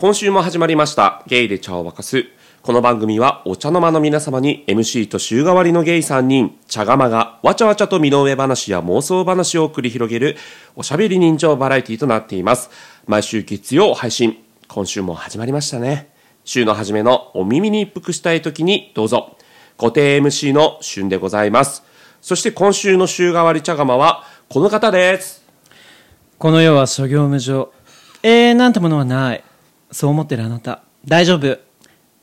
今週も始まりました。ゲイで茶を沸かす。この番組はお茶の間の皆様に MC と週替わりのゲイ3人茶釜がわちゃわちゃと身の上話や妄想話を繰り広げるおしゃべり人情バラエティとなっています。毎週月曜配信。今週も始まりましたね。週の初めのお耳に一服したい時にどうぞ。固定 MC の旬でございます。そして今週の週替わり茶釜はこの方です。この世は諸行無常。永遠なんてものはない。そう思ってるあなた。大丈夫。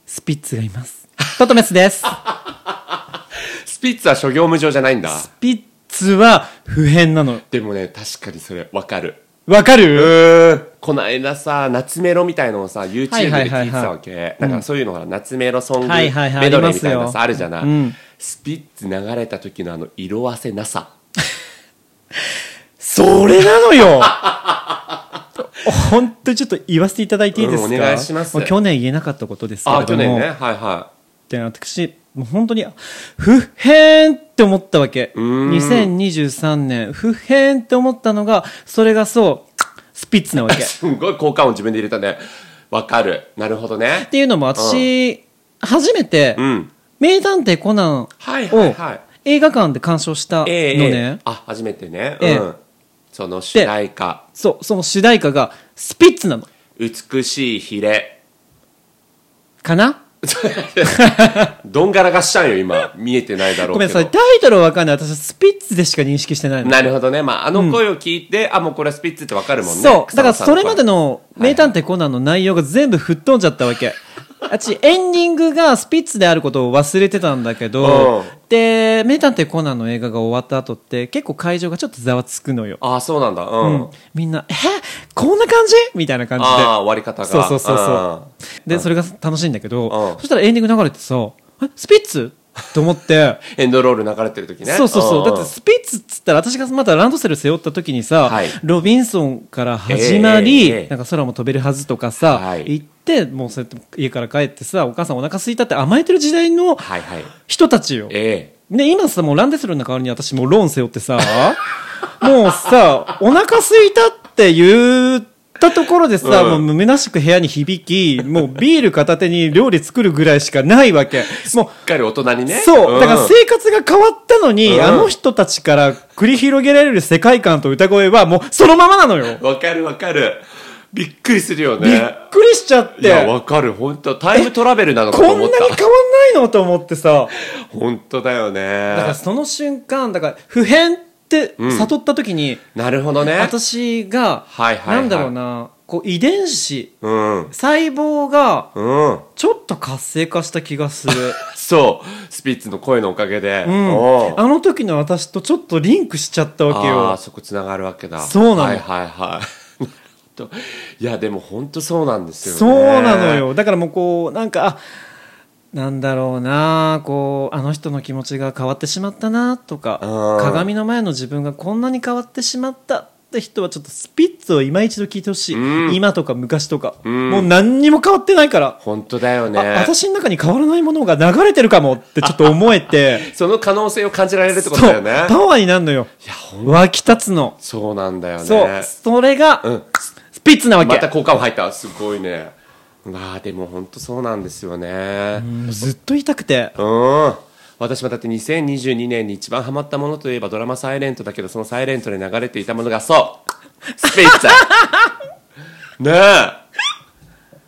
スピッツがいます。トトメスです。スピッツは諸行無常じゃないんだ。スピッツは普遍なの。でもね確かにそれわかる。わかる？この間さ夏メロみたいのをさ YouTube で聞いてたわけ。だからそういうのが夏メロソングはいはいはいメドレーみたいなさあるじゃない、うん。スピッツ流れた時のあの色あせなさ。それなのよ 本当にちょっと言わせていただいていいですか、うんお願いします。去年言えなかったことですけれども。あ去年ね。はいはで私もう本当に不変って思ったわけ。ーん。2023年不変って思ったのがそれがそうスピッツなわけ。い すんごい効果音自分で入れたね。わかる。なるほどね。っていうのも私、初めてうん「名探偵コナン」をはい映画館で鑑賞したのええね、ええ。あ初めてね、ええ。うんその主題歌。そうその主題歌がスピッツなの。美しいヒレ。かな？どんがらがしちゃんよ今。見えてないだろうけど。ごめんなさい。タイトルは分かんない。私はスピッツでしか認識してないの。なるほどね。まあ、あの声を聞いて、あ、もうこれはスピッツってわかるもんね。そう。だからそれまでの。の「名探偵コナン」の内容が全部吹っ飛んじゃったわけあっちエンディングがスピッツであることを忘れてたんだけどうんで「名探偵コナン」の映画が終わった後って結構会場がちょっとざわつくのよ、ああ、そうなんだ。う。うんん、みんな「え？こんな感じ?」みたいな感じでああ、終わり方が。そうそうそうそうでそれが楽しいんだけどうんそしたらエンディング流れてさ「え？スピッツ?」と思ってうん エンドロール流れてる時ね。そうそうそう。んだってスピッツっつったら私がまだランドセル背負った時にさ、はいロビンソンから始まり、ええええなんか空も飛べるはずとかさ、はい行って、もうそうやって家から帰ってさ、お母さんお腹空いたって甘えてる時代のはいはい。人たちよ。えで、今さ、もうランドセルの代わりに私もうローン背負ってさ、もうさ、お腹空いたって言ったところでさ、うんもう虚しく部屋に響き、もうビール片手に料理作るぐらいしかないわけ。もうえ。しっかり大人にね。そう、んだから生活が変わったのに、うんあの人たちから繰り広げられる世界観と歌声はもうそのままなのよ。わかるわかる。びっくりするよびっね。くりしちゃって、いや、わかる。本当タイムトラベルなのかことんなに思った。変わんないの？と思ってさ。本当だよだからね。その瞬間、だから普遍って悟った時に、なるほどね。私が、はいはいはいなんだろうな、こう遺伝子、うん。細胞がうん。ちょっと活性化した気がする。そう。スピッツの声のおかげで。うんあの時の私とちょっとリンクしちゃったわけあよあ。そこつながるわけだそうなのはいはいはい いやでも本当そうなんですよねそうなのよだからもうこうなんかあなんだろうなこうあの人の気持ちが変わってしまったなとかうん鏡の前の自分がこんなに変わってしまったって人はちょっとスピッツを今一度聞いてほしい、うん。今とか昔とか、ん。もう何にも変わってないから、本当だよね。あ私の中に変わらないものが流れてるかもってちょっと思えて。その可能性を感じられるってことだよね。パワーになるのよ。湧き立つの、そうなんだよね。そう。それが、うん。スピッツなわけ、また効果音入った。すごいねまあでも本当そうなんですよね。うんずっと言いたくて。うん。私もだって2022年に一番ハマったものといえばドラマ「サイレントだけどそのサイレントで流れていたものがそう。スピッツ ねえ。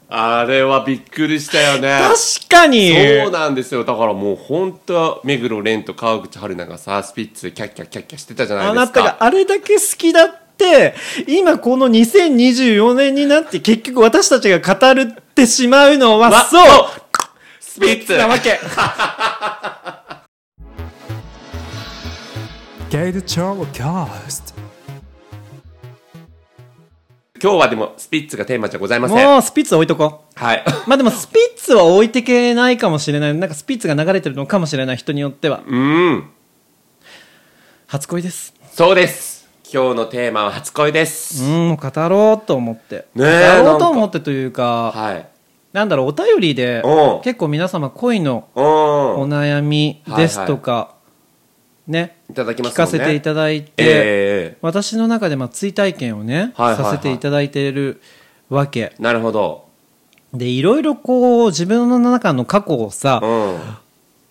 あれはびっくりしたよね。確かに。そうなんですよ。だからもう本当目黒蓮と川口春奈がさスピッツでキャッキャキャッキャしてたじゃないですか。あなたがあれだけ好きだって今この2024年になって結局私たちが語るってしまうのはわそう。スピッツ。なわけ。ゲイルチョーキャスト。今日はでもスピッツがテーマじゃございません。もうスピッツは置いとこはい。うまあでもスピッツは置いてけないかもしれない。なんかスピッツが流れてるのかもしれない人によっては。うん。初恋です。そうです今日のテーマは初恋です。うん語ろうと思って。ねえ語ろうと思ってというかはい。なんだろうお便りでう。ん結構皆様恋のう。んお悩みですとかねいただきます聞かせていただいて、ええ。私の中でまあ追体験をね、はいはいはい。させていただいているわけ。なるほど。でいろいろこう自分の中の過去をさうん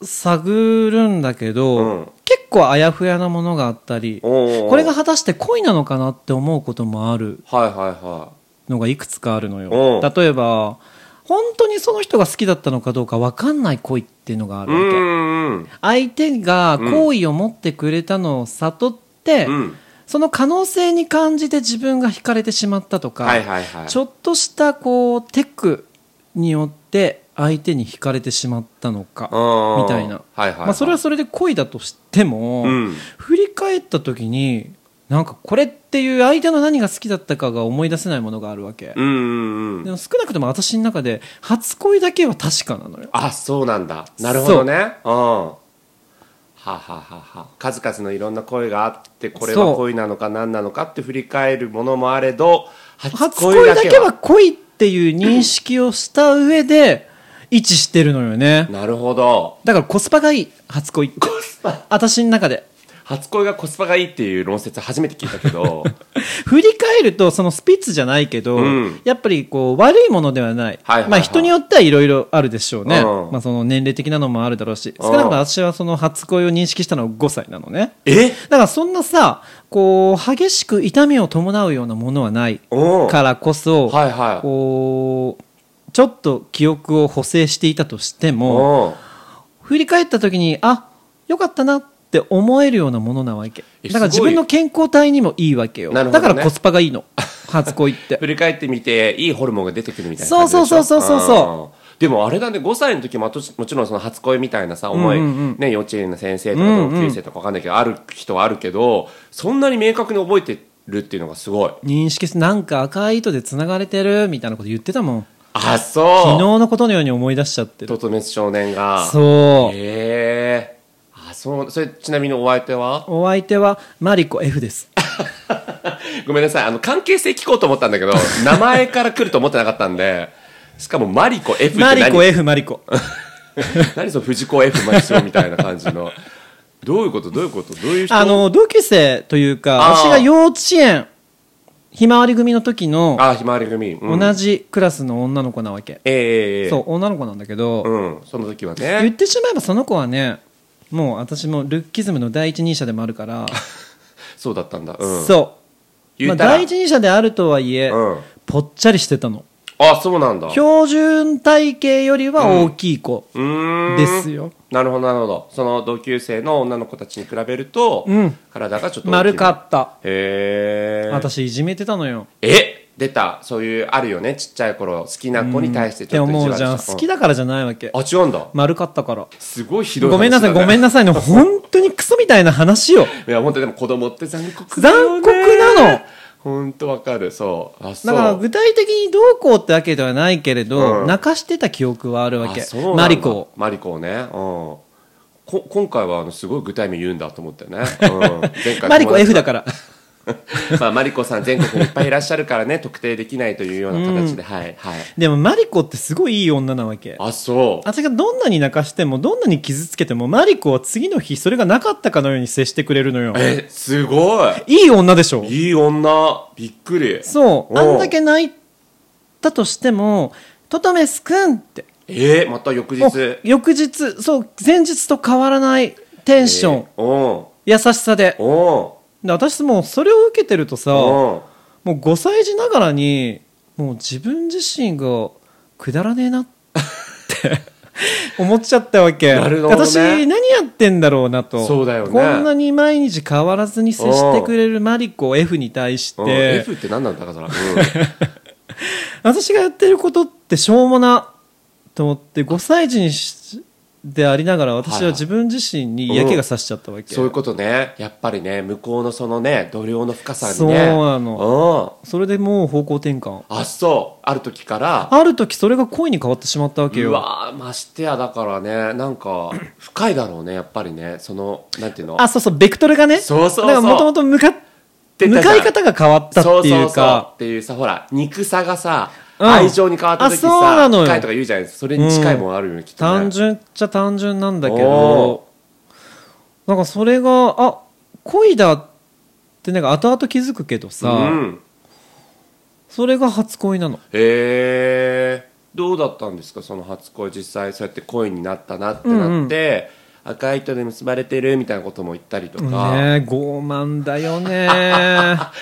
探るんだけど、うん。結構あやふやなものがあったりこれが果たして恋なのかなって思うこともあるはいはいはのがいくつかあるのよ。うん例えば本当にその人が好きだったのかどうか分かんない恋っていうのがあるわけ。んうん。相手が好意を持ってくれたのを悟って、うん。その可能性に感じて自分が惹かれてしまったとか、はいはいはい。ちょっとしたこうテクによって相手に惹かれてしまったのかうんみたいな、はいはいはい。まあ、それはそれで恋だとしても、うん。振り返った時になんかこれっていう相手の何が好きだったかが思い出せないものがあるわけ、うんうんうんでも少なくとも私の中で初恋だけは確かなのよ。あそうなんだ。なるほどね。う。ん。はあ、はあはあは。あ、数々のいろんな恋があってこれは恋なのか何なのかって振り返るものもあれど初初恋だけは恋っていう認識をした上で位置してるのよね。なるほど。だからコスパがいい。初恋。って私の中で。初恋がコスパがいいっていう論説初めて聞いたけど。振り返るとそのスピッツじゃないけど、うん。やっぱりこう悪いものではない、はいはいはい。まあ、人によってはいろいろあるでしょうね、うん。まあ、その年齢的なのもあるだろうし。少なくとも私はその初恋を認識したのは5歳なのね。え？だからそんなさこう激しく痛みを伴うようなものはないう。んからこそ、はいはい。こうちょっと記憶を補正していたとしてもうん。振り返った時にあよかったなって思えるようなものなわけ。えだから自分の健康体にもいいわけよ、ね。だからコスパがいいの。初恋って。振り返ってみていいホルモンが出てくるみたいなそうそうそうそうそうそう。ん。でもあれだね5歳の時ももちろんその初恋みたいなさ思い、うんうん。うんね、幼稚園の先生とか同級生とか分かんないけど、ある人はあるけどそんなに明確に覚えてるっていうのがすごい。認識してなんか赤い糸でつながれてるみたいなこと言ってたもんあそう。昨日のことのように思い出しちゃってる。トトメス少年が。そう。へえあそう。それちなみにお相手は？お相手はマリコ F です。ごめんなさい。あの関係性聞こうと思ったんだけど 名前から来ると思ってなかったんでしかもマリコ F って何？マリコ F マリコ。何その藤子 F マリソみたいな感じの。どういうこと？どういうこと？どういう人？あの同級生というかあー。私が幼稚園ひまわり組の時のあひまわり組、うん、同じクラスの女の子なわけ、ええそう女の子なんだけど、うんその時は言っねてしまえばその子はねもう私もルッキズムの第一人者でもあるから、そうだったんだ。うん。そう、まあ、言ったら。第一人者であるとはいえ、うん。ぽっちゃりしてたのあそうなんだ。標準体型よりは大きい子ですよ、なるほどなるほど。その同級生の女の子たちに比べると、うん。体がちょっと丸かった。へえ私いじめてたのよ。え？出た。そういうあるよね。ちっちゃい頃好きな子に対してちょっと意思うじゃん。好きだからじゃないわけ。うんあ違うんだ。丸かったから。すごいひどい話ごめんなさい。ごめんなさいの 本当にクソみたいな話よ。いや本当でも子供って残酷ね。残酷なの本当わかる。そう。あそう。だから具体的にどうこうってわけではないけれど、うん。泣かしてた記憶はあるわけ。あそうなんだ。マリコを。マリコをね。うん。こ今回はあのすごい具体名言うんだと思ってね、うん、前回マリコ F だかから まあマリコさん全国にいっぱいいらっしゃるからね 特定できないというような形で、はいはい。でもマリコってすごいいい女なわけ。あそう。私がどんなに泣かしてもどんなに傷つけてもマリコは次の日それがなかったかのように接してくれるのよ。えすごい。い女でしょ？いいい女。びっくり。そう。あんだけ泣いたとしても「トトメスくん」って。えー、また翌日。翌日。そう前日と変わらないテンション、えーお優しさで。う。おで私もうそれを受けてるとさうもおうう5歳児ながらにもう自分自身がくだらねえなって思っちゃったわけ。ね。私何やってんだろうなと。そうだよね。こんなに毎日変わらずに接してくれるマリコ F に対しうん。て F って何なんだかそら、うん。私がやってることってしょうもなと思って5歳児にしでありながら私は自分自身に嫌気がさしちゃったわけ、そういうことね。やっぱりね向こうのそのね度量の深さにね。そうなの。うん。それでもう方向転換。あそう。ある時から。ある時それが恋に変わってしまったわけうよわーましてやだからねなんか 深いだろうねやっぱりね。そのなんていうの？あそうそうベクトルがね。そうそうそう。だからもともと向かてた。じゃん向かい方が変わったっていうか。そうそうそうっていうさほら肉さがさ、うん。愛情に変わった時あそうなさのよ。深いとか言うじゃないですか。それに近いもんあるよね、きっとね単純っちゃ単純なんだけおどなんかそれがあ恋だってなんか後々気づくけどさ、うん。それが初恋なの。へえどうだったんですか？その初恋。実際そうやって恋になったなってなって、赤い糸で結ばれてるみたいなことも言ったりとか、ねえ傲慢だよ ね。あ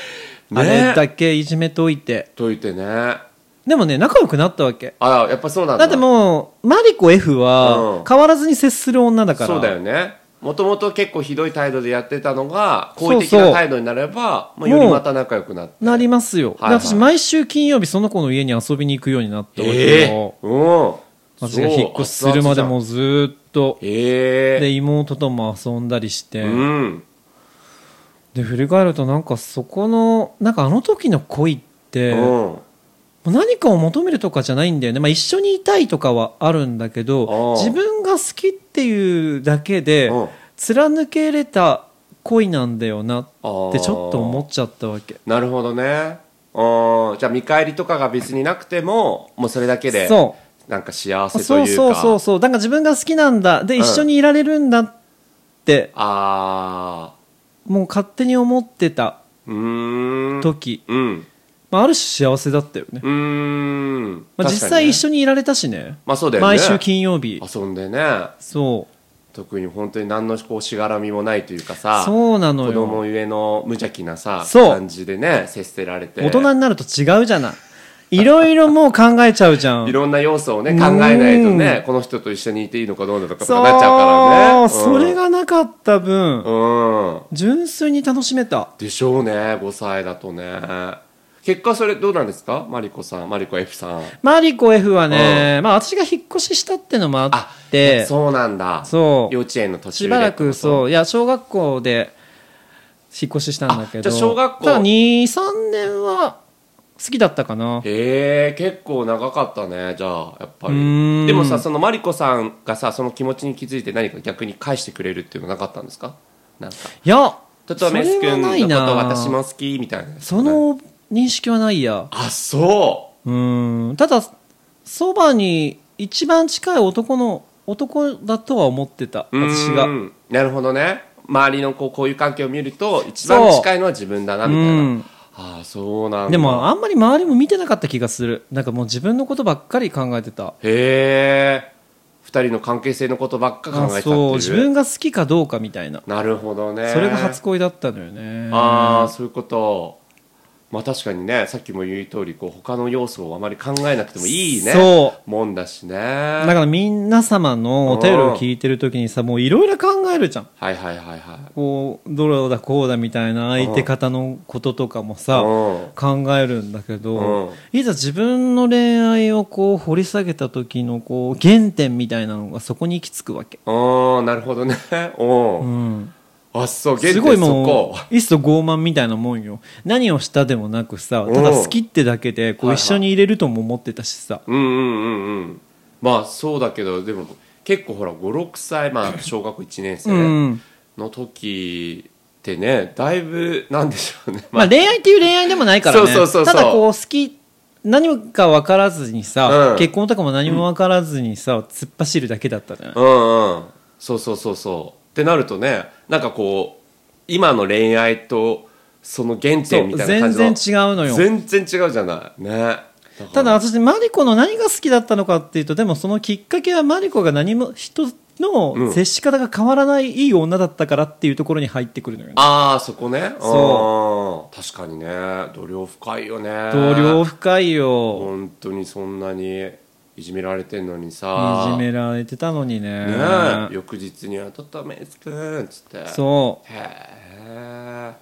れだけいじめといて。といてねでもね仲良くなったわけ。あやっぱそうなんだ。だってもうマリコ F うん。は変わらずに接する女だから。そうだよね。もともと結構ひどい態度でやってたのが好意的な態度になればまあ、よりまた仲良くなって。なりますよ、はいはい。で私毎週金曜日その子の家に遊びに行くようになったわけええよ、うん。私が引っ越しするまでもずーっと。ええ。で妹とも遊んだりして、うん。で振り返るとなんかそこのなんかあの時の恋って、うん何かを求めるとかじゃないんだよね、まあ、一緒にいたいとかはあるんだけど自分が好きっていうだけでうん。貫けれた恋なんだよなっあてちょっと思っちゃったわけ。なるほどね。うんじゃあ見返りとかが別になくてももうそれだけでそう。なんか幸せとそういうか。そうそうそうだから自分が好きなんだ。でうん。一緒にいられるんだって、ああもう勝手に思ってたうーん。時、うんまあ、ある種幸せだったよね、うーん。まあ、実際一緒緒にいられたしね。まあそうだよね。毎週金曜日。遊んでね。そう。特に本当に何のこうしがらみもないというかさそうなの子供よゆえの無邪気なさそう。感じでね接せられて。大人になると違うじゃない。いろいろもう考えちゃうじゃん。いろんな要素をねうん考えないとねこの人と一緒にいていいのかどうなのかとかなっちゃうからね、う。ん。それがなかった分、うん。純粋に楽しめた。でしょうね5歳だとね結果それどうなんですか？マリコさんマリコ F さん。マリコ F はね、まあ私が引っ越ししたってのもああってそうなんだ。そう。幼稚園の途中でしばらくそう。ういや小学校で引っ越ししたんだけど。小学校。ただ23年は好きだったかな。へえ結構長かったねじゃあやっぱり。でもさそのマリコさんがさその気持ちに気づいて何か逆に返してくれるっていうのなかったんですか？なんか。いやトトメス君のこと私も好きみたいなその認識はないや。あそう。うん。ただそばに一番近い男の男だとは思ってた私が。なるほどね。周りのこうこういう関係を見ると一番近いのは自分だなみたいな、うん。ああそうなんだ。でもあんまり周りも見てなかった気がする。なんかもう自分のことばっかり考えてた。へえ。二人の関係性のことばっか考えてたっていう。そう。自分が好きかどうかみたいな。なるほどね。それが初恋だったのよね。ああそういうことまあ確かにねさっきも言う通りこう他の要素をあまり考えなくてもいいねそう。もんだしね。だから皆様のお便りを聞いてる時にさもういろいろ考えるじゃん。はいはいはいはい。こうどうだこうだみたいな相手方のこととかもさうん。考えるんだけうどん。いざ自分の恋愛をこう掘り下げた時のこう原点みたいなのがそこに行き着くわけ、ああなるほどね。おううんん、あそうすごいもういっそ傲慢みたいなもんよ。何をしたでもなくさただ好きってだけでこう一緒に入れるとも思ってたしさ、うんうんうんうん。まあそうだけどでも結構ほら56歳まあ 小学校1年生うんの時ってねだいぶなんでしょうね。まあ、恋愛っていう恋愛でもないからね。そうそうそうそう。ただこう好き何か分からずにさ、うん。結婚とかも何も分からずにさ、突っ走るだけだったじゃない、うんうん。そうそうそうそうってなるとねなんかこう今の恋愛とその原点みたいな感じの。全然違うのよ。全然違うじゃない。ね。ただ私マリコの何が好きだったのかっていうとでもそのきっかけはマリコが何も人の接し方が変わらないいい女だったからっていうところに入ってくるのよ。ねああそこね。そう。ん確かにね。度量深いよね。同僚深いよ。本当にそんなにいじめられてんのにさ。いじめられてたのにね。ねえ。翌日には「とっためつくん」っつって。そう。へえ。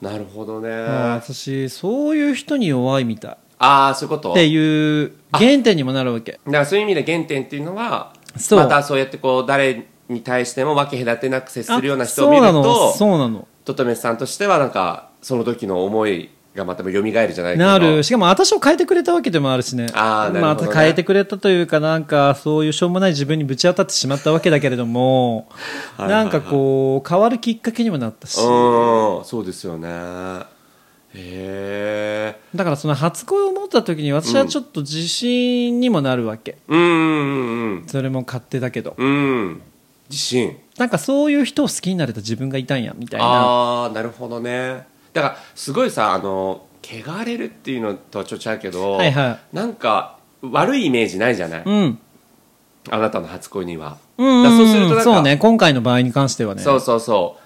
なるほどね。私そういう人に弱いみたい。ああそういうこと？っていう原点にもなるわけ。だからそういう意味で原点っていうのはそう。またそうやってこう誰に対しても分け隔てなく接するような人を見るあそうなの。とそうなの。ととめさんとしてはなんかその時の思いがまた蘇るじゃないなる。しかも私を変えてくれたわけでもあるしね。あーなるほどね。また変えてくれたというかなんかそういうしょうもない自分にぶち当たってしまったわけだけれどもはいはいはい。なんかこう変わるきっかけにもなったし。うんそうですよね。へえだからその初恋を持った時に私はちょっと自信にもなるわけ、うんうんうんそれも勝手だけど。うんうん自信。なんかそういう人を好きになれた自分がいたんやみたいな。ああなるほどねだからすごいさあの汚れるっていうのとはちょっと違うけど、はいはなんか悪いイメージないじゃない、うん。あなたの初恋には、うん。だからそうするとなんかそうね今回の場合に関してはね。そうそうそ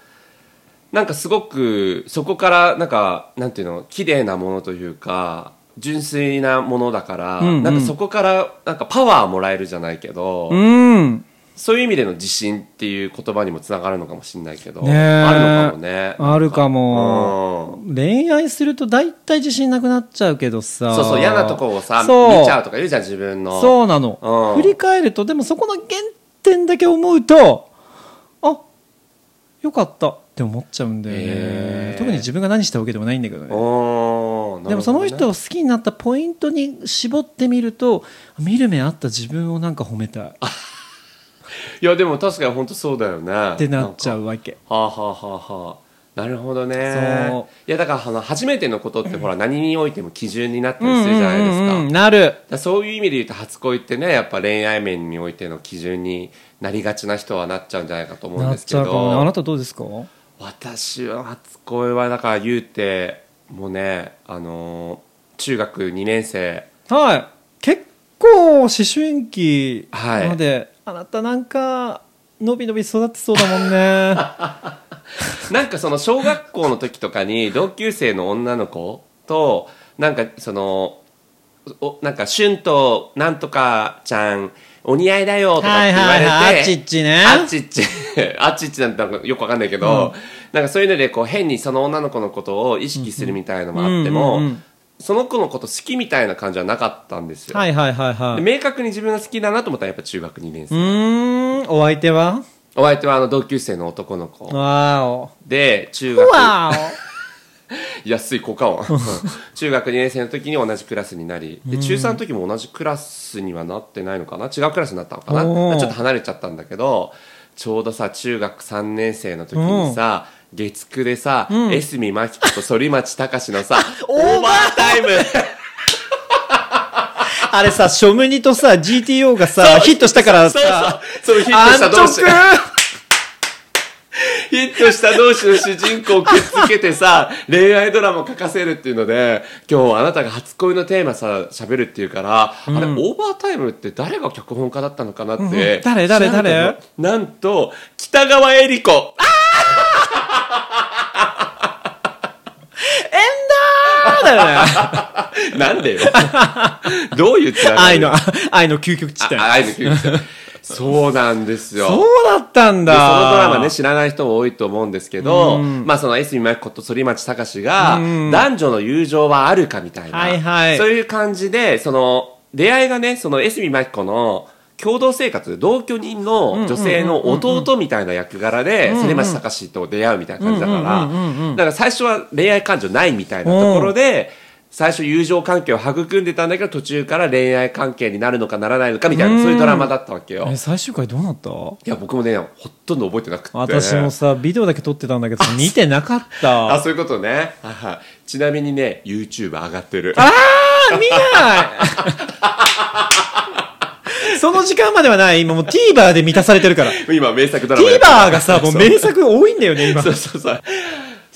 う。なんかすごくそこからなんかなんていうの綺麗なものというか純粋なものだから、うんうん。なんかそこからなんかパワーもらえるじゃないけど、うんそういう意味での自信っていう言葉にもつながるのかもしれないけど、ねえ。あるのかもね。あるかも。うん。恋愛すると大体自信なくなっちゃうけどさ。そうそう嫌なとこをさ見ちゃうとか言うじゃん自分の。そうなの、うん。振り返るとでもそこの原点だけ思うとあよかった。って思っちゃうんだよね、特に自分が何したわけでもないんだけどね。でもその人を好きになったポイントに絞ってみると見る目あった自分をなんか褒めたい。っ いやでも確かに本当そうだよね。てなっちゃううわけ。はあはあはあはあ。なるほどね。そう。いやだからあの初めてのことってほら何においても基準になったりするじゃないですか,、なる。だそういう意味で言うと初恋ってねやっぱ恋愛面においての基準になりがちな人はなっちゃうんじゃないかと思うんなっですけちゃうかもね。あどなたどうですか？私は初恋はだから言うてもうねあのー中学2年生。はい。結構思春期はい。まで、あなたなんかのびのび育ってそうだもんね。なんかその小学校の時とかに同級生の女の子となんかそのおなんか「春となんとかちゃんお似合いだよ」とかって言われて、はいはいはいあっちっちね。あっちっち あっちっちなんてなんかよくわかんないけど、なんかそういうのでこう変にその女の子のことを意識するみたいのもあっても、うんうんうんその子のこと好きみたいな感じはなかったんですよ、はいはいはいはい。で明確に自分が好きだなと思ったらやっぱ中学2年う生、ーんお相手は？お相手はあの同級生の男の子。わーお。で中学。わ 安い効果音中学2年生の時に同じクラスになり。で中3の時も同じクラスにはなってないのかな？違うクラスになったのかな？おーちょっと離れちゃったんだけどちょうどさ中学3年生の時にさ月9でさ、江角真紀子と反町隆史のさ オーバータイム。お あれさショムニとさ GTO がさヒットしたからそうさそう。そうヒットした。同士安 ヒットした同士の主人公をくっつけてさ、恋愛ドラマを書かせるっていうので、今日あなたが初恋のテーマさ、喋るっていうから、あれ、オーバータイムって誰が脚本家だったのかなって。うん。誰誰誰？なんと、北川恵理子。あだよね。なんでよ。どういうつながり？愛の愛の究極地点あ愛の救急そうなんですよ。そうだったんでだそのドラマね知らない人も多いと思うんですけど、まあその江角真紀子と反町隆史が男女の友情はあるかみたいな、はいはい。そういう感じでその出会いがねその江角真紀子の共同生活同居人の女性の弟みたいな役柄で反町隆史と出会うみたいな感じだからだから最初は恋愛感情ないみたいなところで最初友情関係を育んでたんだけど途中から恋愛関係になるのかならないのかみたいなそういうドラマだったわけよ。え最終回どうなった？いや僕もねほとんど覚えてなくて。私もさビデオだけ撮ってたんだけど 見てなかっあたそういうことね。ちなみにね YouTube 上がってる。あー見ない その時間まではない。今もう TVer で満たされてるから。今名作ドラマ TVer がさもう名作多いんだよね今。そうそうそう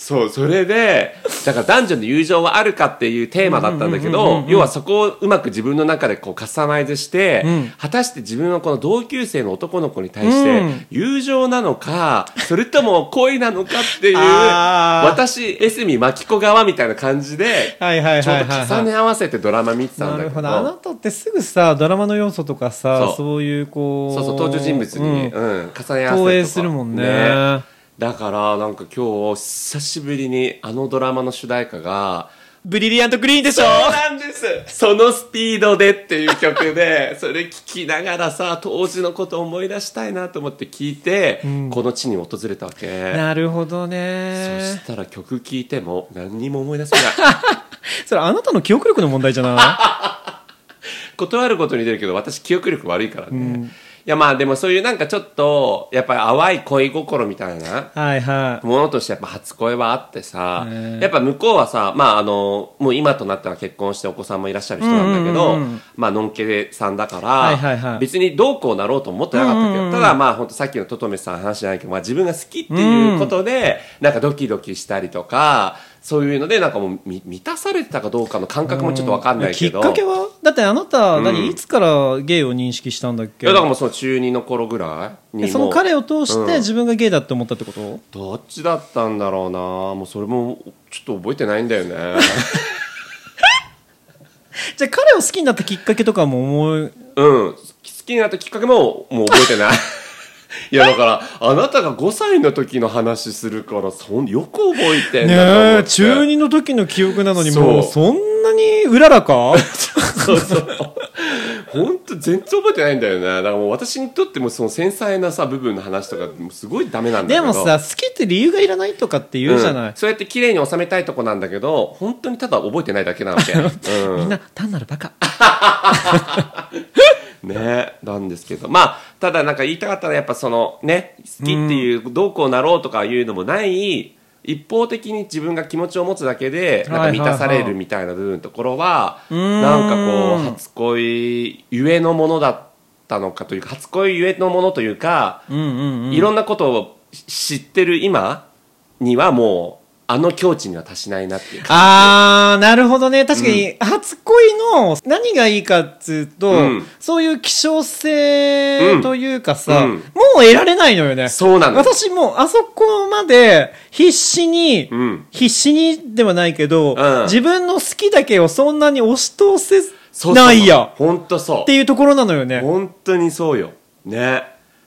そうそれでだから男女の友情はあるかっていうテーマだったんだけど要はそこをうまく自分の中でこうカスタマイズして、果たして自分のこの同級生の男の子に対して友情なのか、それとも恋なのかっていう私江角真紀子側みたいな感じではいはいはいちょうはい。はいど重ね合わせてドラマ見てたんだけど。ほど。あなたってすぐさドラマの要素とかさそう。いうこうそうそう登場人物に、ううんん重ね合わせるとか。投影するもんねだからなんか今日久しぶりにあのドラマの主題歌がブリリアントグリーンでしょ？そうなんです。そのスピードでっていう曲で それ聴きながらさ当時のことを思い出したいなと思って聞いて、この地に訪れたわけ。なるほどそねしたら曲聴いても何にも思い出せない。それあなたの記憶力の問題じゃない？断ることに出るけど私記憶力悪いからね、いやまあでもそういうなんかちょっとやっぱり淡い恋心みたいなものとしてやっぱ初恋はあってさやっぱ向こうはさまああのもう今となっては結婚してお子さんもいらっしゃる人なんだけど、まあのんけさんだから、はいはいはい。別にどうこうなろうと思ってなかったけど、ただまあ本当さっきのトトメさんの話じゃないけど、まあ、自分が好きっていうことで、なんかドキドキしたりとかそういうのでなんかもうみ満たされてたかどうかの感覚もちょっと分かんないけど。きっかけはだってあなた何、うん。いつからゲイを認識したんだっいけやだからもうその中2の頃ぐらいにえその彼を通しうん。て自分がゲイだって思ったってこと、どっちだったんだろうな？もうそれもちょっと覚えてないんだよね。じゃあ彼を好きになったきっかけとかも思いうん。好きになったきっかけももう覚えてない いやだからあなたが5歳の時の話するからそんよく覚えてんだねえ中2の時の記憶なのにもうそんなにうららか？そうそう。本当全然覚えてないんだよね。だからもう私にとってもその繊細なさ部分の話とかすごいダメなんだけど。でもさ好きって理由がいらないとかって言うじゃない、うん。そうやって綺麗に収めたいとこなんだけど本当にただ覚えてないだけなわけ、うん、みんな単なるバカ ねなんですけど。まあただなんか言いたかったのはやっぱそのね好きっていうどうこうなろうとかいうのもない一方的に自分が気持ちを持つだけでなんか満たされるみたいな部分のところはん。なんかこう初恋ゆえのものだったのかというか初恋ゆえのものというかいろんなことを知ってる今にはもうあの境地には達しないなっていうかあーなるほどね。確かに初恋の何がいいかっつうと、うん。そういう希少性というかさ、うん。もう得られないのよね。そうなの私もうあそこまで必死に、うん。必死にではないけど、うん。自分の好きだけをそんなに押し通せないや本当そう。っていうところなのよね。本当にそうよ。ね。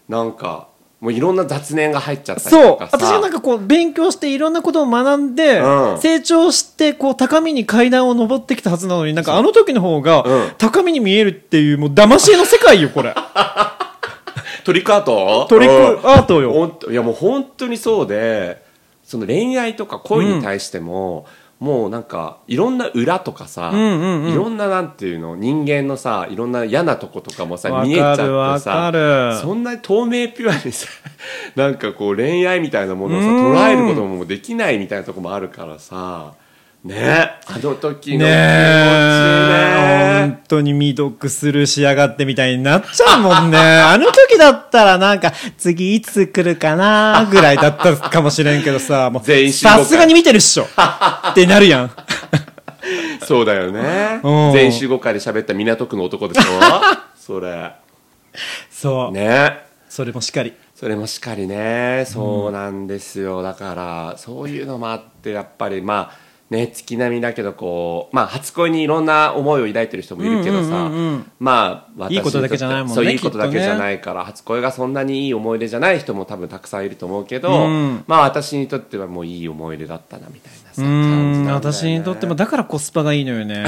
なんかもういろんな雑念が入っちゃったりそうとかさ。私はなんかこう勉強していろんなことを学んで、うん。成長してこう高みに階段を登ってきたはずなのになんかあの時の方がうん。高みに見えるっていうもう騙し絵の世界よこれ。トリックアート？トリックアートよ。うんほんといやもう本当にそうでその恋愛とか恋に対しても、もうなんかいろんな裏とかさ、んうんうん。いろんななんていうの人間のさいろんな嫌なとことかもさ見えちゃってわさそんなに透明ピュアにさ なんかこう恋愛みたいなものをさうん。捉えることもできないみたいなとこもあるからさね。あの時の気持ちね。え。ね本当に未読スルーしやがってみたいになっちゃうもんね。あの時だったらなんか次いつ来るかなぐらいだったかもしれんけどさもう全員集合会さすがに見てるっしょ。ってなるやん。そうだよね。うん。全員集合会で喋った港区の男でしょ？それ。そう、ね。それもしっかり。それもしっかりね。そうなんですよ、だからそういうのもあってやっぱりまあね月並みだけどこうまあ初恋にいろんな思いを抱いてる人もいるけどさ、まあ私いいことだけじゃないもんねそういいことだけじゃないから、初恋がそんなにいい思い出じゃない人も多分たくさんいると思うけど、うん。まあ私にとってはもういい思い出だったなみたいな。さうん私にとってもだからコスパがいいのよね。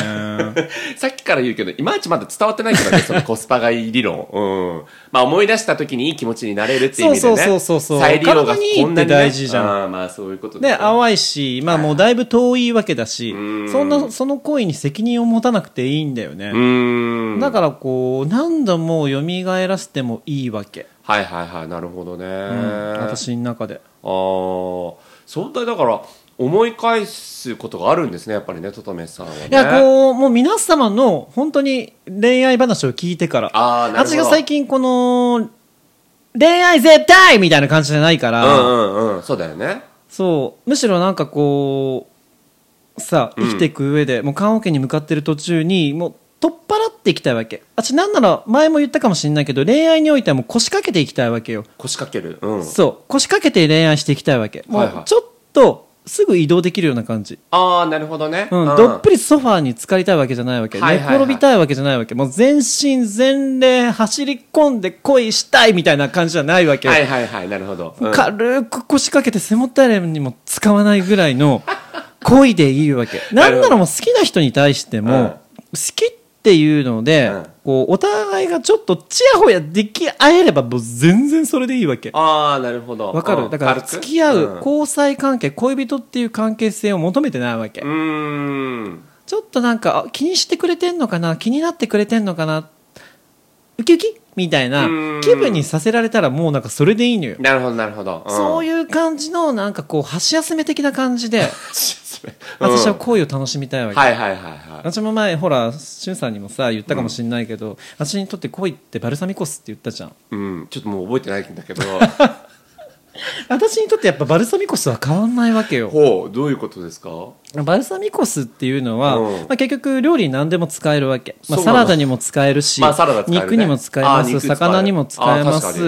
さっきから言うけど、いまいちまだ伝わってないけどね、その コスパがいい理論。うん。まあ思い出した時にいい気持ちになれるっていう意味でね。そうそうそうそう再利用がこんなにね。大事じゃん。まあそういうことでよ淡いしまあもうだいぶ遠いわけだしん。そんなその行為に責任を持たなくていいんだよね。うーん。だからこう何度も蘇らせてもいいわけ、はいはいはい、なるほどね。うん私の中で。ああ、そんなだから、思い返すことがあるんですね、やっぱりね、ととめさんはね。いやこうもう皆様の本当に恋愛話を聞いてからあーなるほど私が最近この恋愛絶対みたいな感じじゃないから、うんうんうん、そうだよね。そうむしろなんかこうさうん生きていく上で、もう棺桶に向かってる途中にもう取っ払っていきたいわけあちなんなら前も言ったかもしれないけど恋愛においてはもう腰掛けていきたいわけよ、腰掛ける。うん。そう腰掛けて恋愛していきたいわけもはいはいうちょっとすぐ移動できるような感じ、ああ、なるほどね。うん。どっぷりソファーに浸かりたいわけじゃないわけ、はいはいはい。寝転びたいわけじゃないわけ。もう全身全霊走り込んで恋したいみたいな感じじゃないわけ。よ、はいはいはい、なるほど。うん。軽く腰掛けて背もたれにも使わないぐらいの恋でいいわけ。なんならもう好きな人に対しても、うん。好きっていうので、うん。こうお互いがちょっとちやほやでき合えればもう全然それでいいわけ。ああ、なるほど。わかうん。るだから付き合う、うん。交際関係恋人っていう関係性を求めてないわけ、うーん。ちょっとなんかあ気にしてくれてんのかな？気になってくれてんのかな？ウキウキ？みたいなうん気分にさせられたらもうなん。かそれでいいのよなるほど、なるほど。いそういう感じのなんかこう箸休め的な感じで うん。私は恋を楽しみたいわけ、はいはいはいはい。私も前ほらしゅんさんにもさ言ったかもしれないけど、私にとって恋ってバルサミコ酢って言ったじゃん。うん、ちょっともう覚えてないんだけど、私にとってやっぱバルサミコ酢は変わんないわけよ。ほうどういうことですか？バルサミコ酢っていうのは、うん。まあ、結局料理に何でも使えるわけ、まあ、サラダにも使えるし、まあね。肉にも使えます魚にも使えます、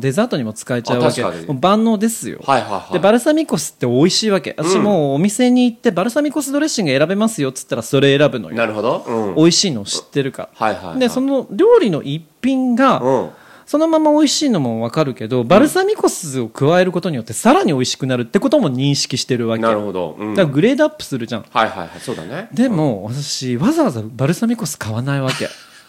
デザートにも使えちゃうわけ。万能ですよ、はいはいはい。でバルサミコ酢って美味しいわけ。私もうお店に行ってバルサミコ酢ドレッシング選べますよっつったらそれ選ぶのよ。なるほど。うん。美味しいのを知ってるか。ら、はいはいはい。でその料理の一品が、うんそのまま美味しいのも分かるけどバルサミコ酢を加えることによってさらに美味しくなるってことも認識してるわけなるほど、うん、だからグレードアップするじゃん。はいはいはいそうだね。でも私わざわざバルサミコ酢買わないわけ。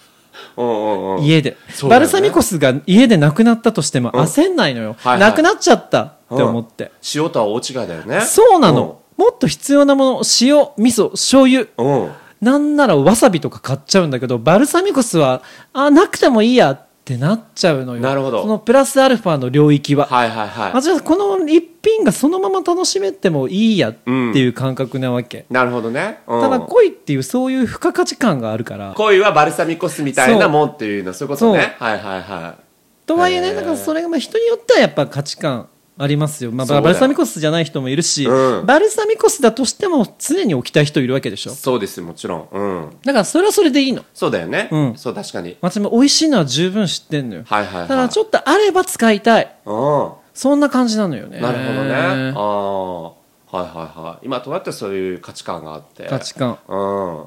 うんうんうん。家で、ね。バルサミコ酢が家でなくなったとしても焦んないのよ、はいはい。なくなっちゃったって思って、塩とは大違いだよね。そうなの、もっと必要なもの塩味噌醤油。うん、うんなんならわさびとか買っちゃうんだけどバルサミコ酢はあなくてもいいやってなっちゃうのよ。なるほど。そのプラスアルファの領域は、はいはいはい。あじゃあこの一品がそのまま楽しめてもいいやっていう感覚なわけ、なるほどね、うん、ただ恋っていうそういう付加価値観があるから。恋はバルサミコ酢みたいなもんっていうのそういうことね。はいはいはい。とはいえねだからそれがまあ人によってはやっぱ価値観ありますよ、まあ、バルサミコ酢じゃない人もいるし、うん。バルサミコ酢だとしても常に置きたい人いるわけでしょ。そうですよもちろん。うん。だからそれはそれでいいの。そうだよね、うん。そう確かに。私も美味しいのは十分知ってんのよ、はいはいはい。ただちょっとあれば使いたい。うん。そんな感じなのよね。なるほどね。ああはいはいはい。今となってはそういう価値観があって？価値観。うん。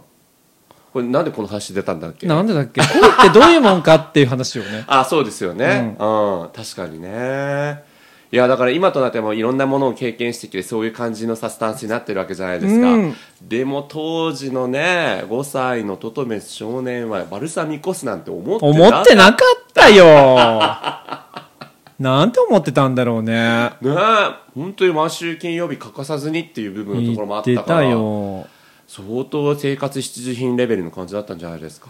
これなんでこの話出たんだっけ？なんでだっけ？恋ってどういうもんかっていう話をね。あそうですよね。うん、確かにねいやだから今となってもいろんなものを経験してきてそういう感じのさスタンスになってるわけじゃないですか、うん。でも当時のね5歳のトトメス少年はバルサミコ酢なんて思って思ってなかったよ。なんて思ってたんだろうね。ねえ本当に毎週金曜日欠かさずにっていう部分のところもあったから。よ。相当生活必需品レベルの感じだったんじゃないですか。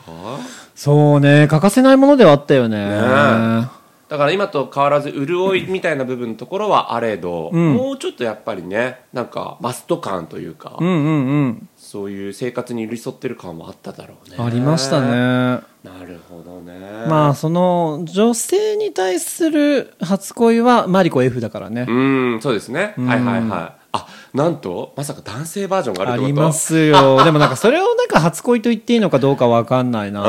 そうね欠かせないものではあったよね。ねだから今と変わらず潤いみたいな部分のところはあれど、ん。もうちょっとやっぱりねなんかマスト感というか、うんうんうん。そういう生活に寄り添ってる感もあっただろうね。ありましたね。なるほどね。まあその女性に対する初恋はマリコ F だからねうんそうですねはいはいはいあなんとまさか男性バージョンがあるってこと？ありますよ。でもなんかそれをなんか初恋と言っていいのかどうかわかんないな。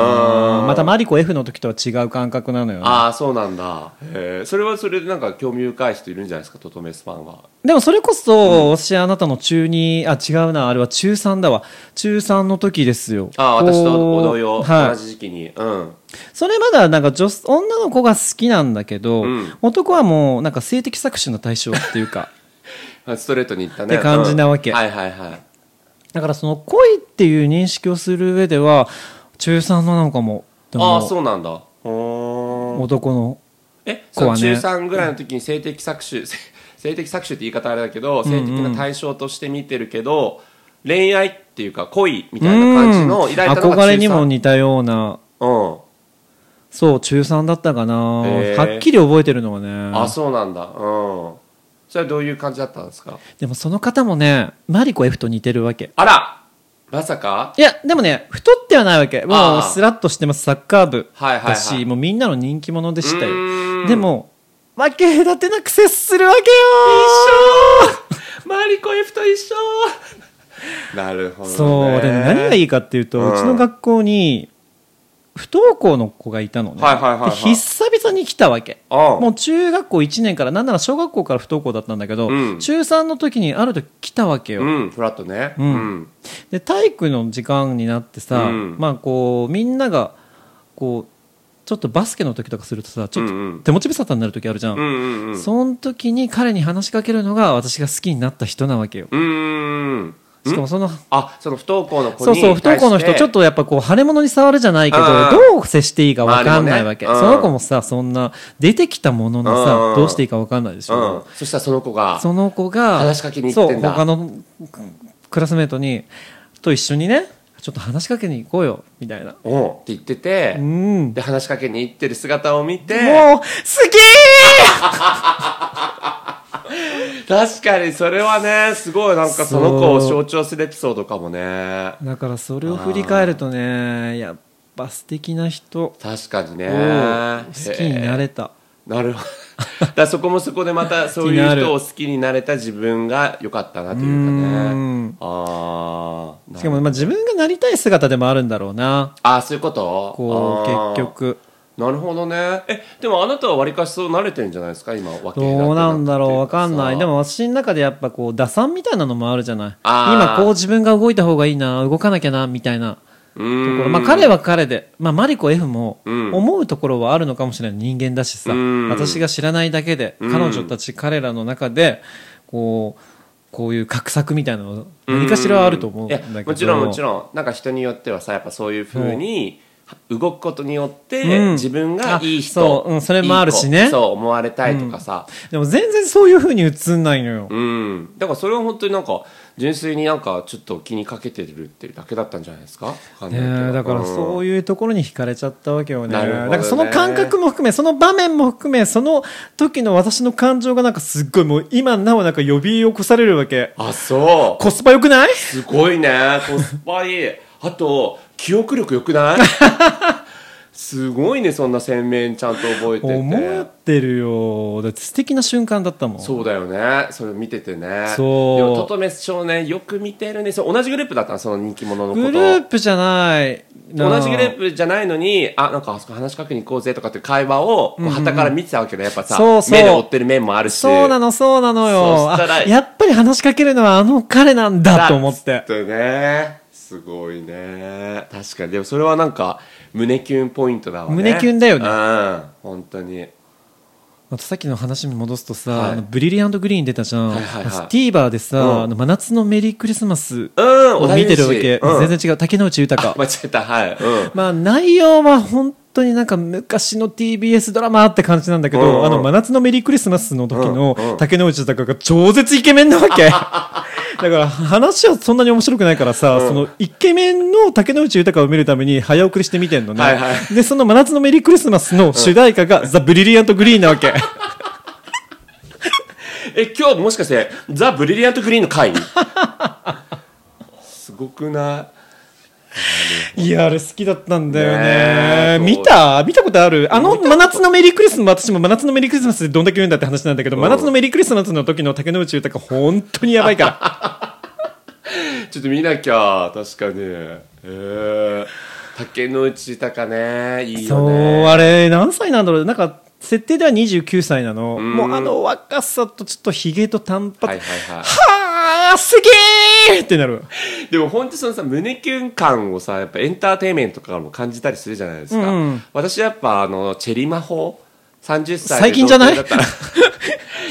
うん。またマリコ F の時とは違う感覚なのよね。ああそうなんだ。へえそれはそれでなんか興味深い人いるんじゃないですか？トトメスファンは。でもそれこそ、私あなたの中2あ違うな。あれは中3だわ。中3の時ですよ。ああ私と同様、はい同じ時期に。うん。それまだなんか女女の子が好きなんだけど、うん。男はもうなんか性的搾取の対象っていうかストレートに言ったね。って感じなわけ。うん。はいはいはい。だからその恋っていう認識をする上では中3のなのかもああそうなんだ。男の。えその子はね。中3ぐらいの時に性的搾取せ 性的搾取って言い方あれだけど性的な対象として見てるけど、恋愛っていうか恋みたいな感じのうん。抱いたのが中3憧れにも似たような。うん。そう中3だったかな。はっきり覚えてるのはね。あそうなんだ。うんそれはどういう感じだったんですか？でもその方もねマリコ F と似てるわけ。あらまさか？いやでもね太ってはないわけ。もうスラッとしてますサッカー部。はいはいはい。だし、もうみんなの人気者でしたよ。でも分け隔てなく接するわけよマリコ F と一緒なるほど、ね、そうでも何がいいかっていうと、ううんちの学校に不登校の子がいたのね、はいはいはいはい。で久々に来たわけ。ああ。もう中学校1年からなんなら小学校から不登校だったんだけど、うん。中3の時にある時来たわけよ、うん。フラットね。うん。うん。で体育の時間になってさ、うん。まあこうみんながこうちょっとバスケの時とかするとさちょっと手持ち無沙汰になる時あるじゃん、うんうんうんその時に彼に話しかけるのが私が好きになった人なわけよ。うーんしかもそのあその不登校の子にそうそう不登校の人ちょっととやっぱこう腫れ物に触るじゃないけどうん。どう接していいか分かんないわけ、ね。うん。その子もさそんな出てきたもののうん。さどうしていいか分かんないでしうん。ょ、そしたらその子がその子が話しかけに行ってんだ。そう他のクラスメートにと一緒にねちょっと話しかけに行こうよみたいな。おうって言ってて、うん。で話しかけに行ってる姿を見てもう好き 確かにそれはねすごいなんかその子を象徴するエピソードかもね。だからそれを振り返るとねやっぱ素敵な人。を確かにね。好きになれた。なるほど。だそこもそこでまたそういう人を好きになれた自分が良かったなというかね。ああしかもまあ自分がなりたい姿でもあるんだろうな。あーそういうこと？こう結局なるほどね。えでもあなたはわりかしそう慣れてるんじゃないですか？今分けどうなんだろう？わかんない。でもも私の中でやっぱこう打算みたいなのもあるじゃない？今こう自分が動いた方がいいな動かなきゃなみたいな。うとこんろ。まあ彼は彼で、まあ、マリコ F もうん。思うところはあるのかもしれない。人間だしさ。うん。私が知らないだけでうん。彼女たち彼らの中でこうこういう画策みたいなの何かしらはあると思うんだけど。もちろんもちろん。なんか人によってはさやっぱそういうふうに動くことによって、うん。自分がいい人あそううんそれもあるしね。そう思われたいとかさ。でも全然そういうふうに映んないのよ。うん、だからそれは本当になんか純粋になんかちょっと気にかけてるっていうだけだったんじゃないですか？ねえだからそういうところに惹かれちゃったわけよね。なるほどね。だからその感覚も含めその場面も含めその時の私の感情がなんかすっごいもう今なおなんか呼び起こされるわけ。あそう。コスパ良くない？すごいねコスパいい。あと記憶力良くない？すごいねそんな鮮明にちゃんと覚えてて。思ってるよ。だって素敵な瞬間だったもん。そうだよね。それを見ててね。そう。でもトトメス少年よく見てるね。そう同じグループだった？のその人気者のこと。グループじゃない。同じグループプじゃないのにあなんかあそこ話しかけに行こうぜとかっていう会話をこう旗から見てたわけどやっぱさそうそう。目で追ってる面もあるし。そうなのそうなのよ。そしたらあやっぱり話しかけるのはあの彼なんだと思って。とねすごいね。確かに。でもそれはなんか胸キュンポイントだわね。胸キュンだよね。うん。本当に。あとさっきの話に戻すとさ、はい。あのブリリアントグリーン出たじゃん、はいはいはい。私 TVer でさ、うん。あの真夏のメリークリスマスうんを見てるわけ、うん、全然違う。竹野内豊間違えた。はい。うん。まあ内容は本当になんか昔の TBS ドラマって感じなんだけど、うん。うんあの真夏のメリークリスマスの時の竹野内豊が超絶イケメンなわけ。だから話はそんなに面白くないからさ、うん。そのイケメンの竹野内豊を見るために早送りして見てんのね。はいはい。で、その真夏のメリークリスマスの主題歌が、ザ・ブリリアント・グリーンなわけ。え今日もしかしてザ・ブリリアント・グリーンの回？すごくない？いや、あれ好きだったんだよね。ね。え見た？見たことある？あの真夏のメリークリスマス、私も真夏のメリークリスマスでどんだけ言うんだって話なんだけど、真夏のメリークリスマスの時の竹野内豊本当にやばいから。ちょっと見なきゃ確かに。えー、竹野内豊ね。いいよそう、ねあれ、何歳なんだろう？なんか、設定では29歳なの。ん。もうあの若さとちょっとヒゲと短髪。はいはいはい。はあ、すげーってなる。でも本当そのさ胸キュン感をさやっぱエンターテインメントとかも感じたりするじゃないですか、うん私やっぱあのチェリマホ30歳で最近じゃない？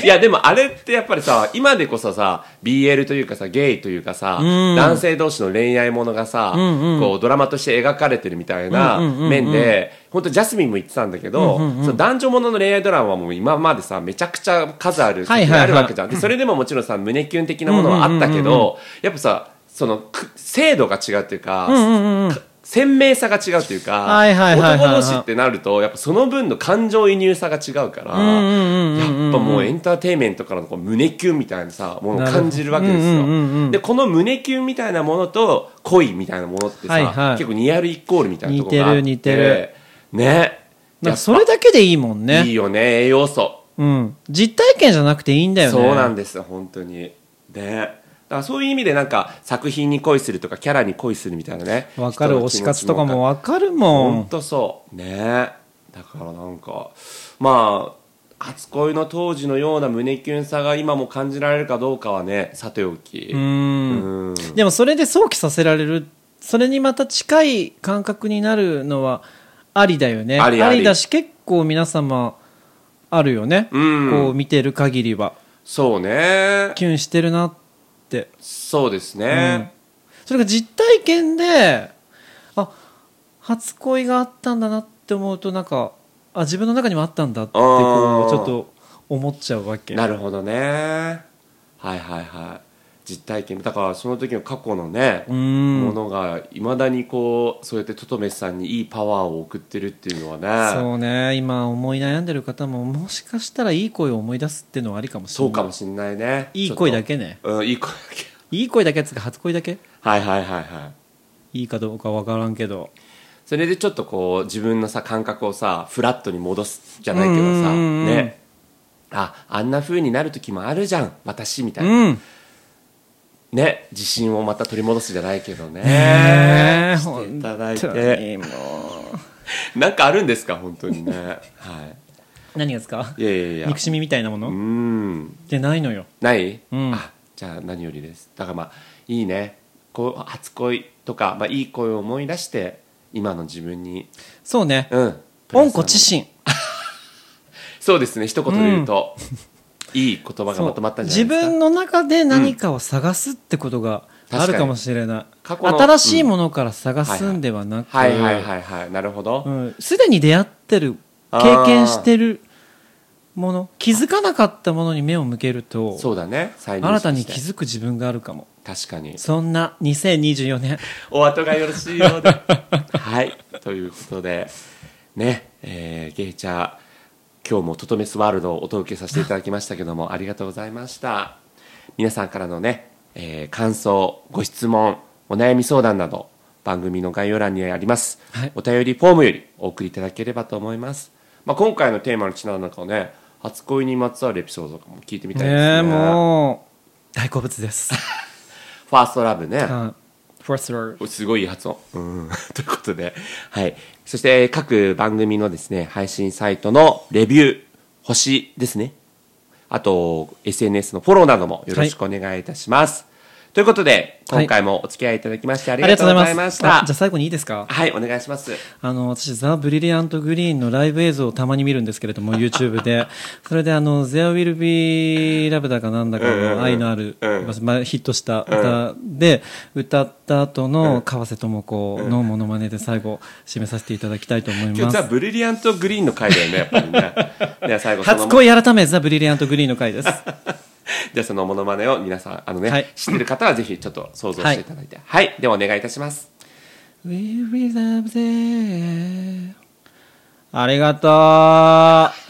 いやでもあれってやっぱりさ今でこそさ BL というかさゲイというかさ、ん。男性同士の恋愛ものがさ、んうん。こうドラマとして描かれてるみたいなうんうんうんうん面で本当ジャスミンも言ってたんだけど、その男女ものの恋愛ドラマも今までさめちゃくちゃ数あるはいはいはい。あるわけじゃん、でそれでももちろんさ胸キュン的なものはあったけど、やっぱさそのく精度が違うっていうか、か鮮明さが違うっていうか、はいはいはいはいはい。男同士ってなるとやっぱその分の感情移入さが違うから、やっぱもうエンターテインメントからのこう胸キュンみたいなさものを感じるわけですよ、でこの胸キュンみたいなものと恋みたいなものってさ、はいはい。結構ニアルイコールみたいなところがあって似てる似てる。ね。なんかそれだけでいいもんね。いいよね栄養素。うん。実体験じゃなくていいんだよね。そうなんです本当に。ねだからそういう意味でなんか作品に恋するとかキャラに恋するみたいなねわかる推し活とかもわわかるも本ん。当そうねだからなんかまあ初恋の当時のような胸キュンさが今も感じられるかどうかはねさておきうん。うんでもそれで想起させられる、それにまた近い感覚になるのはありだよね。ありありだし結構皆様あるよね。うんこう見てる限りは。そうねキュンしてるなって。そうですね、それが実体験で、あ、初恋があったんだなって思うとなんか、あ、自分の中にもあったんだってこう、ちょっと思っちゃうわけ。なるほどね。はいはいはい実体験。だからその時の過去のね、うん。ものがいまだにこうそうやってトトメスさんにいいパワーを送ってるっていうのはね。そうね。今思い悩んでる方ももしかしたらいい声を思い出すっていうのはありかもしれそない。うかもしんないね。いい声だけけねうんいい声だけ。いい声だけっつうか初恋だけ？はいはいはいはいい。いかどうかわからんけど。それでちょっとこう自分のさ感覚をさフラットに戻すじゃないけどさね。ああんな風になる時もあるじゃん。私みたいな、うんね自信をまた取り戻すじゃないけどね。ねえしていただい本当てにもう。なんかあるんですか？本当にね。は何がですか？いいやいやいや。憎しみみたいなもの？うーんでないのよ。ない、うん。あじゃあ何よりです。だからまあいいね。こう初恋とか、まあ、いい恋を思い出して今の自分に。そうね。うん。温故知新。そうですね。一言で言うと、いい言葉がまとまったんじゃ自ないですか？分の中で何かを探すってことがうん。あるかもしれない、過去の新しいものから探すんではなくはいはいはいはいなるほど、うん。すでに出会ってる経験してるもの気づかなかったものに目を向けるとそうだね。新たに気づく自分があるかも。確かに。そんな2024年。お後がよろしいようで。はい。ということでねえー、ゲイチャー今日もトトメスワールドをお届けさせていただきましたけどもありがとうございました。皆さんからのね、えー感想ご質問お悩み相談など番組の概要欄にあります、はい。お便りフォームよりお送りいただければと思います、まあ、今回のテーマにちなんだかね初恋にまつわるエピソードとかも聞いてみたいですねねえもう大好物です。ファーストラブね、はい First Love すごいいい発音。うん。ということで、はい。そして、各番組のですね、配信サイトのレビュー、星ですね。あと、SNS のフォローなどもよろしくお願いいたします。ということで、はい今回もお付き合いいただきましてあありがとうございました。あじゃあ最後にいいですか？はい、お願いします。あの私、ザ・ブリリアント・グリーンのライブ映像をたまに見るんですけれども、YouTube で、それで、あの、There Will Be Love だかなんだかの愛のある、うんまあ、ヒットした歌で、歌った後の川瀬智子のモノマネで最後、締めさせていただきたいと思い今日、ますザ・。ブリリアント・グリーンの回だよね、やっぱりね。では最後、初恋改め、ザ・ブリリアント・グリーンの回です。じゃあそのモノマネを皆さん、あのね、はい。知ってる方はぜひちょっと想像していただいて。はい、ではお願いいたします。We will love there ありがとう